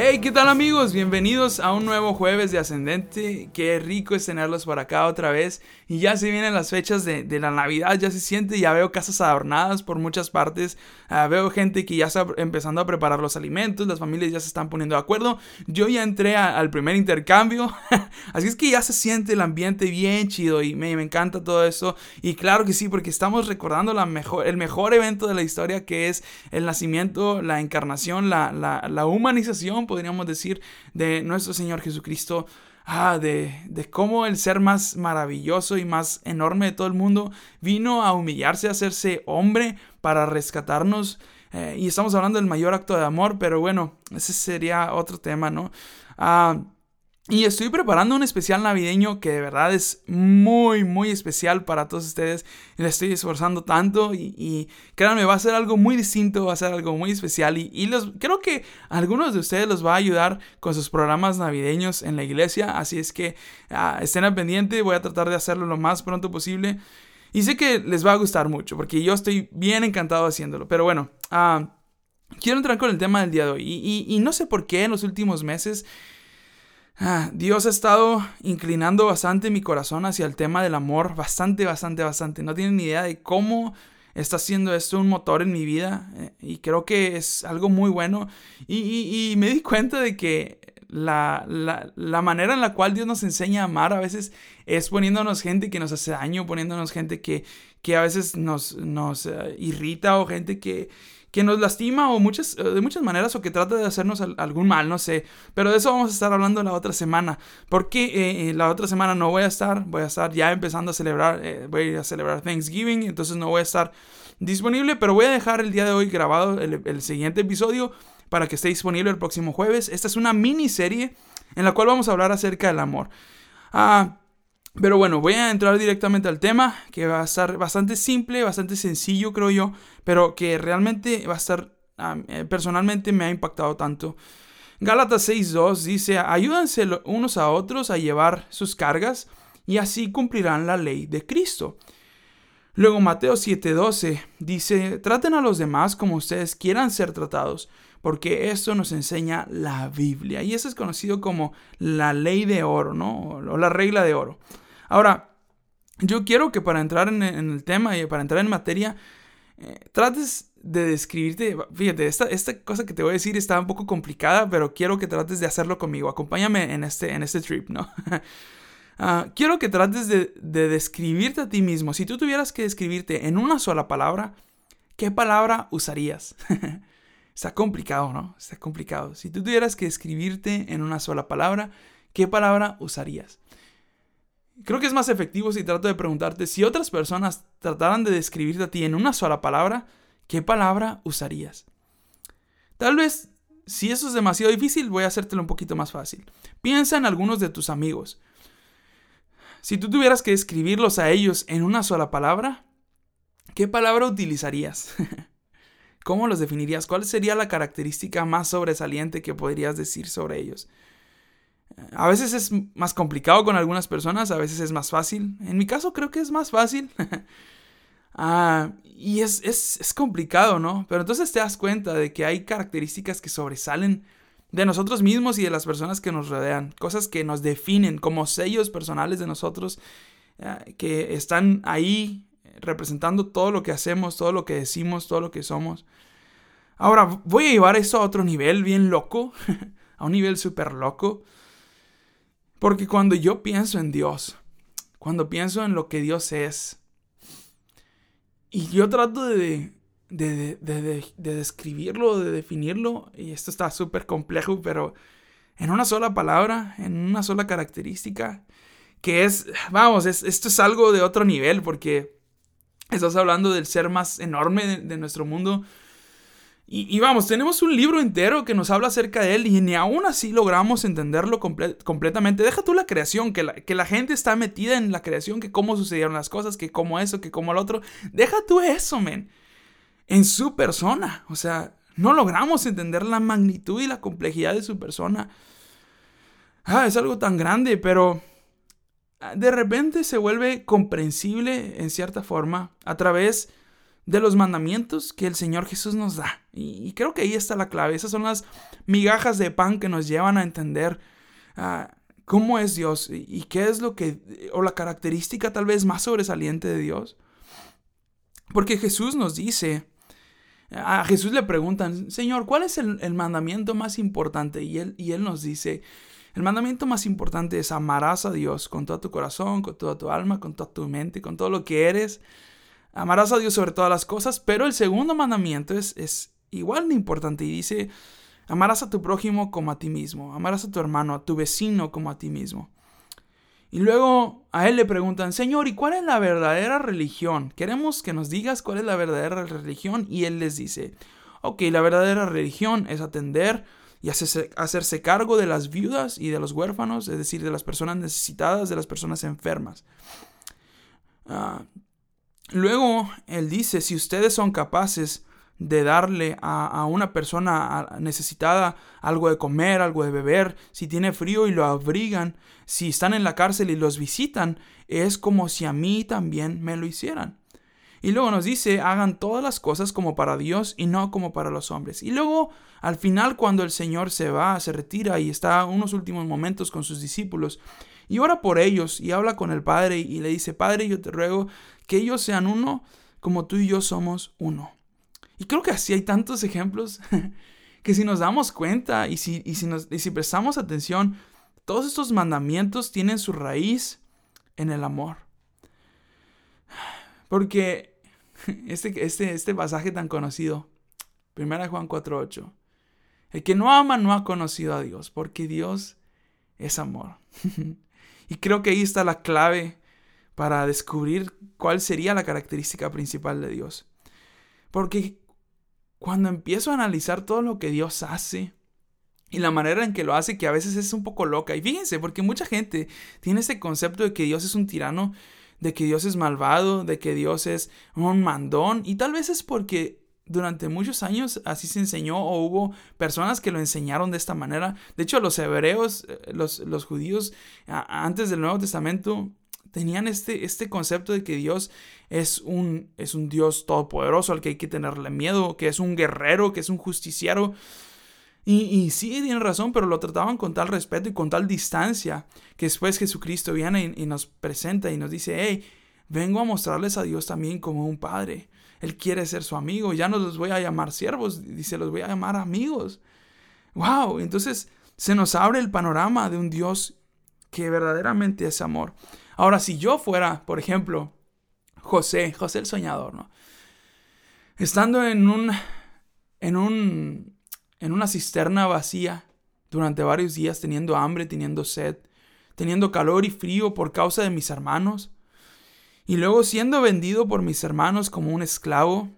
Hey, ¿qué tal amigos? Bienvenidos a un nuevo jueves de Ascendente. Qué rico es tenerlos por acá otra vez. Y ya se vienen las fechas de, la Navidad, ya se siente, ya veo casas adornadas por muchas partes. Ah, veo gente que ya está empezando a preparar los alimentos, las familias ya se están poniendo de acuerdo. Yo ya entré al primer intercambio. Así es que ya se siente el ambiente bien chido y me, encanta todo eso. Y claro que sí, porque estamos recordando la el mejor evento de la historia que es el nacimiento, la encarnación, la, la humanización podríamos decir, de nuestro Señor Jesucristo. Ah, de, de, cómo el ser más maravilloso y más enorme de todo el mundo vino a humillarse, a hacerse hombre para rescatarnos. Eh, y estamos hablando del mayor acto de amor, pero bueno, ese sería otro tema, ¿no? Ah, y estoy preparando un especial navideño que de verdad es muy, muy especial para todos ustedes. Le estoy esforzando tanto y, créanme, va a ser algo muy distinto, va a ser algo muy especial. Y, creo que algunos de ustedes los va a ayudar con sus programas navideños en la iglesia. Así es que ah, estén al pendiente, voy a tratar de hacerlo lo más pronto posible. Y sé que les va a gustar mucho, porque yo estoy bien encantado haciéndolo. Pero bueno, ah, quiero entrar con el tema del día de hoy. y no sé por qué en los últimos meses Ah, Dios ha estado inclinando bastante mi corazón hacia el tema del amor, bastante, bastante, bastante. No tienen ni idea de cómo está haciendo esto un motor en mi vida eh, y creo que es algo muy bueno. Y, me di cuenta de que la, manera en la cual Dios nos enseña a amar a veces es poniéndonos gente que nos hace daño, poniéndonos gente que, que a veces nos, nos eh, irrita o gente que, que nos lastima o eh, de muchas maneras o que trata de hacernos algún mal, no sé. Pero de eso vamos a estar hablando la otra semana. Porque eh, eh, la otra semana no voy a estar, voy a estar ya empezando a celebrar, voy a celebrar Thanksgiving, entonces no voy a estar disponible, pero voy a dejar el día de hoy grabado el, siguiente episodio para que esté disponible el próximo jueves. Esta es una miniserie en la cual vamos a hablar acerca del amor. Ah, pero bueno, voy a entrar directamente al tema, que va a estar bastante simple, bastante sencillo, creo yo, pero que realmente va a estar, eh, personalmente me ha impactado tanto. Gálatas 6.2 dice, ayúdense unos a otros a llevar sus cargas y así cumplirán la ley de Cristo. Luego Mateo 7:12 dice, traten a los demás como ustedes quieran ser tratados, porque esto nos enseña la Biblia. Y eso es conocido como la ley de oro, ¿no? O la regla de oro. Ahora, yo quiero que para entrar en, el tema y para entrar en materia, eh, trates de describirte, fíjate, esta, esta cosa que te voy a decir está un poco complicada, pero quiero que trates de hacerlo conmigo. Acompáñame en este, en este trip, ¿no? Ah, quiero que trates de, de describirte a ti mismo. Si tú tuvieras que describirte en una sola palabra, ¿qué palabra usarías? Está complicado, ¿no? Está complicado. Si tú tuvieras que describirte en una sola palabra, ¿qué palabra usarías? Creo que es más efectivo si trato de preguntarte si otras personas trataran de describirte a ti en una sola palabra, ¿qué palabra usarías? Tal vez, si eso es demasiado difícil, voy a hacértelo un poquito más fácil. Piensa en algunos de tus amigos. Si tú tuvieras que describirlos a ellos en una sola palabra, ¿qué palabra utilizarías? ¿Cómo los definirías? ¿Cuál sería la característica más sobresaliente que podrías decir sobre ellos? A veces es más complicado con algunas personas, a veces es más fácil. En mi caso creo que es más fácil. Ah, y es, es, complicado, ¿no? Pero entonces te das cuenta de que hay características que sobresalen de nosotros mismos y de las personas que nos rodean. Cosas que nos definen como sellos personales de nosotros, ah, que están ahí representando todo lo que hacemos, todo lo que decimos, todo lo que somos. Ahora, voy a llevar eso a otro nivel bien loco, a un nivel súper loco. Porque cuando yo pienso en Dios, cuando pienso en lo que Dios es, y yo trato de, de, de, de describirlo, de definirlo, y esto está súper complejo, pero en una sola palabra, en una sola característica, que es, vamos, esto es algo de otro nivel, porque estás hablando del ser más enorme de, nuestro mundo. Y, vamos, tenemos un libro entero que nos habla acerca de él y ni aún así logramos entenderlo completamente. Deja tú la creación, que la, que la gente está metida en la creación, que cómo sucedieron las cosas, que cómo eso, que cómo el otro. Deja tú eso, men. En su persona. O sea, no logramos entender la magnitud y la complejidad de su persona. Ah, es algo tan grande, pero de repente se vuelve comprensible en cierta forma a través de los mandamientos que el Señor Jesús nos da. Y, creo que ahí está la clave. Esas son las migajas de pan que nos llevan a entender ah, cómo es Dios y, qué es lo que, o la característica tal vez más sobresaliente de Dios. Porque Jesús nos dice, a Jesús le preguntan, Señor, ¿cuál es el, el mandamiento más importante? Y él, y él nos dice, el mandamiento más importante es amarás a Dios con todo tu corazón, con toda tu alma, con toda tu mente, con todo lo que eres Amarás a Dios sobre todas las cosas, pero el segundo mandamiento es, es igual de importante y dice, amarás a tu prójimo como a ti mismo, amarás a tu hermano, a tu vecino como a ti mismo. Y luego a él le preguntan, Señor, ¿y cuál es la verdadera religión? Queremos que nos digas cuál es la verdadera religión. Y él les dice, ok, la verdadera religión es atender y hacerse, cargo de las viudas y de los huérfanos, es decir, de las personas necesitadas, de las personas enfermas. Ah, Luego él dice, si ustedes son capaces de darle a, una persona necesitada algo de comer, algo de beber, si tiene frío y lo abrigan, si están en la cárcel y los visitan, es como si a mí también me lo hicieran. Y luego nos dice, hagan todas las cosas como para Dios y no como para los hombres. Y luego, al final, cuando el Señor se va, se retira y está unos últimos momentos con sus discípulos, y ora por ellos y habla con el Padre y le dice, Padre, yo te ruego que ellos sean uno como tú y yo somos uno. Y creo que así hay tantos ejemplos que si nos damos cuenta y si, si, nos, y si prestamos atención, todos estos mandamientos tienen su raíz en el amor. Porque este, este, este pasaje tan conocido, 1 Juan 4.8, el que no ama no ha conocido a Dios, porque Dios es amor. y creo que ahí está la clave para descubrir cuál sería la característica principal de Dios. Porque cuando empiezo a analizar todo lo que Dios hace y la manera en que lo hace, que a veces es un poco loca, y fíjense, porque mucha gente tiene ese concepto de que Dios es un tirano, de que Dios es malvado, de que Dios es un mandón, y tal vez es porque durante muchos años así se enseñó o hubo personas que lo enseñaron de esta manera. De hecho, los hebreos, eh, los, los judíos, antes del Nuevo Testamento, tenían este, este concepto de que Dios es un, es un Dios todopoderoso al que hay que tenerle miedo, que es un guerrero, que es un justiciero. Y, y sí, tienen razón, pero lo trataban con tal respeto y con tal distancia que después Jesucristo viene y, nos presenta y nos dice, hey, vengo a mostrarles a Dios también como un padre. Él quiere ser su amigo. Ya no los voy a llamar siervos, dice, los voy a llamar amigos. ¡Wow! Entonces se nos abre el panorama de un Dios que verdaderamente es amor. Ahora, si yo fuera, por ejemplo, José, José el soñador, ¿no? Estando en un, en un, en una cisterna vacía durante varios días, teniendo hambre, teniendo sed, teniendo calor y frío por causa de mis hermanos, y luego siendo vendido por mis hermanos como un esclavo,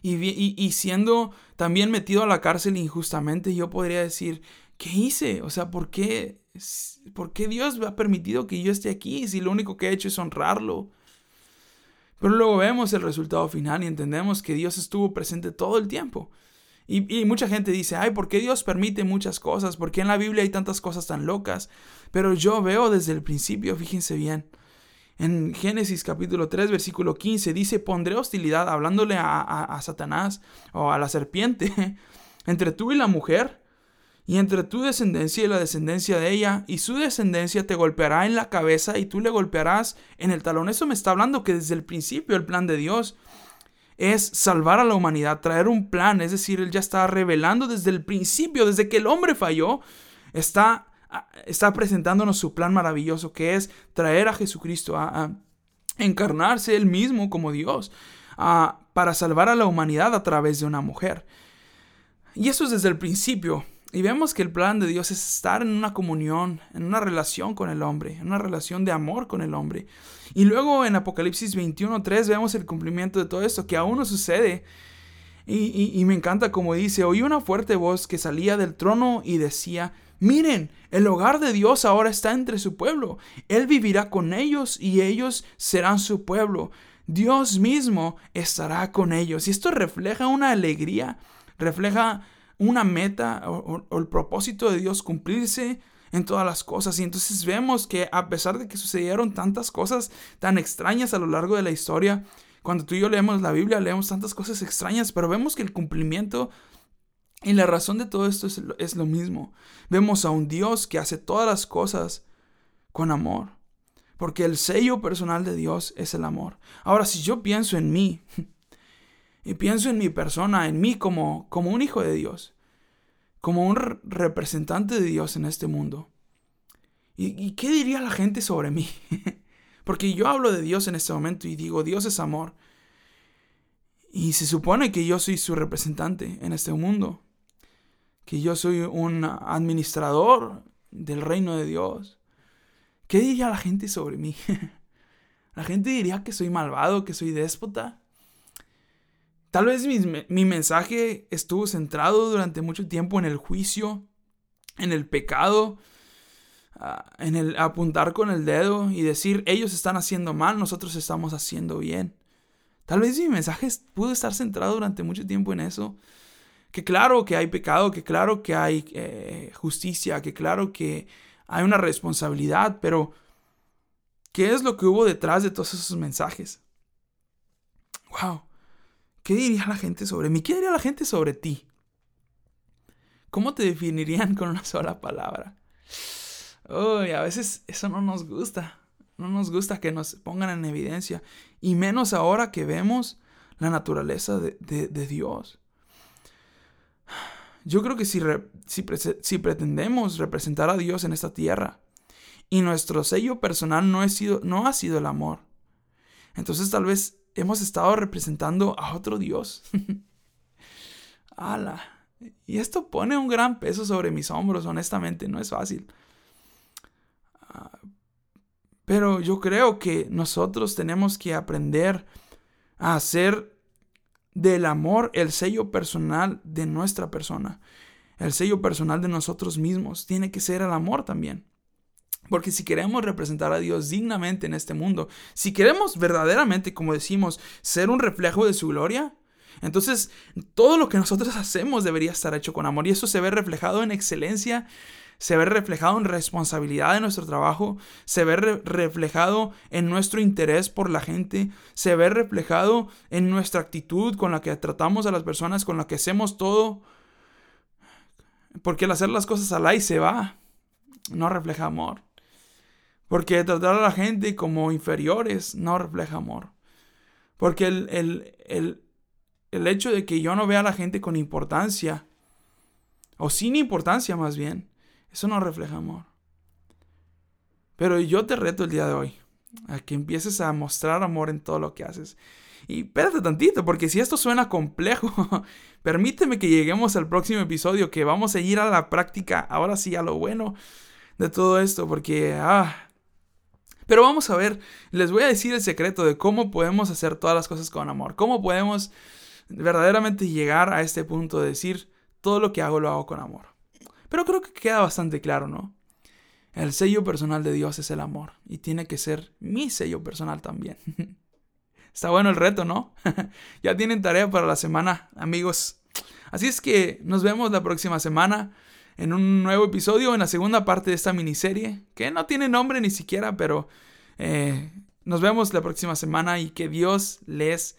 y, y, y, siendo también metido a la cárcel injustamente, yo podría decir, ¿qué hice? O sea, ¿por qué ¿Por qué Dios me ha permitido que yo esté aquí si lo único que he hecho es honrarlo? Pero luego vemos el resultado final y entendemos que Dios estuvo presente todo el tiempo. Y, mucha gente dice, ay, ¿por qué Dios permite muchas cosas? ¿Por qué en la Biblia hay tantas cosas tan locas? Pero yo veo desde el principio, fíjense bien, en Génesis capítulo 3, versículo 15, dice, pondré hostilidad, hablándole a, a Satanás o a la serpiente, entre tú y la mujer, y entre tu descendencia y la descendencia de ella, y su descendencia te golpeará en la cabeza y tú le golpearás en el talón. Eso me está hablando que desde el principio el plan de Dios es salvar a la humanidad, traer un plan, es decir, Él ya está revelando desde el principio, desde que el hombre falló, está, está presentándonos su plan maravilloso, que es traer a Jesucristo a, encarnarse Él mismo como Dios, para salvar a la humanidad a través de una mujer. Y eso es desde el principio. Y vemos que el plan de Dios es estar en una comunión, en una relación con el hombre, en una relación de amor con el hombre. Y luego en Apocalipsis 21.3 vemos el cumplimiento de todo esto, que aún no sucede Y, me encanta como dice, oí una fuerte voz que salía del trono y decía, miren, el hogar de Dios ahora está entre su pueblo. Él vivirá con ellos y ellos serán su pueblo. Dios mismo estará con ellos. Y esto refleja una alegría, refleja una meta o, el propósito de Dios cumplirse en todas las cosas. Y entonces vemos que a pesar de que sucedieron tantas cosas tan extrañas a lo largo de la historia, cuando tú y yo leemos la Biblia, leemos tantas cosas extrañas, pero vemos que el cumplimiento y la razón de todo esto es, lo mismo. Vemos a un Dios que hace todas las cosas con amor. Porque el sello personal de Dios es el amor. Ahora, si yo pienso en mí, y pienso en mi persona, en mí como, como un hijo de Dios, como un representante de Dios en este mundo, ¿y, qué diría la gente sobre mí? Porque yo hablo de Dios en este momento y digo, Dios es amor. Y se supone que yo soy su representante en este mundo. Que yo soy un administrador del reino de Dios. ¿Qué diría la gente sobre mí? la gente diría que soy malvado, que soy déspota. Tal vez mi, mi, mensaje estuvo centrado durante mucho tiempo en el juicio, en el pecado, en el apuntar con el dedo y decir, ellos están haciendo mal, nosotros estamos haciendo bien. Tal vez mi mensaje pudo estar centrado durante mucho tiempo en eso. Que claro que hay pecado, que claro que hay eh, justicia, que claro que hay una responsabilidad, pero ¿qué es lo que hubo detrás de todos esos mensajes? Wow. ¿Qué diría la gente sobre mí? ¿Qué diría la gente sobre ti? ¿Cómo te definirían con una sola palabra? Uy, a veces eso no nos gusta. No nos gusta que nos pongan en evidencia. Y menos ahora que vemos la naturaleza de, Dios. Yo creo que si, si, pretendemos representar a Dios en esta tierra y nuestro sello personal no, ha sido el amor, entonces tal vez hemos estado representando a otro Dios. ¡Hala! Y esto pone un gran peso sobre mis hombros, honestamente, no es fácil. Pero yo creo que nosotros tenemos que aprender a hacer del amor el sello personal de nuestra persona. El sello personal de nosotros mismos tiene que ser el amor también. Porque si queremos representar a Dios dignamente en este mundo, si queremos verdaderamente, como decimos, ser un reflejo de su gloria, entonces todo lo que nosotros hacemos debería estar hecho con amor y eso se ve reflejado en excelencia se ve reflejado en responsabilidad de nuestro trabajo, se ve reflejado en nuestro interés por la gente, se ve reflejado en nuestra actitud con la que tratamos a las personas, con la que hacemos todo. Porque el hacer las cosas al y se va, no refleja amor. Porque tratar a la gente como inferiores no refleja amor. Porque el, el, el hecho de que yo no vea a la gente con importancia, o sin importancia más bien, eso no refleja amor. Pero yo te reto el día de hoy a que empieces a mostrar amor en todo lo que haces. Y espérate tantito, porque si esto suena complejo, permíteme que lleguemos al próximo episodio, que vamos a ir a la práctica, ahora sí, a lo bueno de todo esto, porque... Ah, pero vamos a ver, les voy a decir el secreto de cómo podemos hacer todas las cosas con amor, cómo podemos verdaderamente llegar a este punto de decir, todo lo que hago lo hago con amor. Pero creo que queda bastante claro, ¿no? El sello personal de Dios es el amor y tiene que ser mi sello personal también. Está bueno el reto, ¿no? ya tienen tarea para la semana, amigos. Así es que nos vemos la próxima semana en un nuevo episodio, en la segunda parte de esta miniserie, que no tiene nombre ni siquiera, pero eh, nos vemos la próxima semana y que Dios les.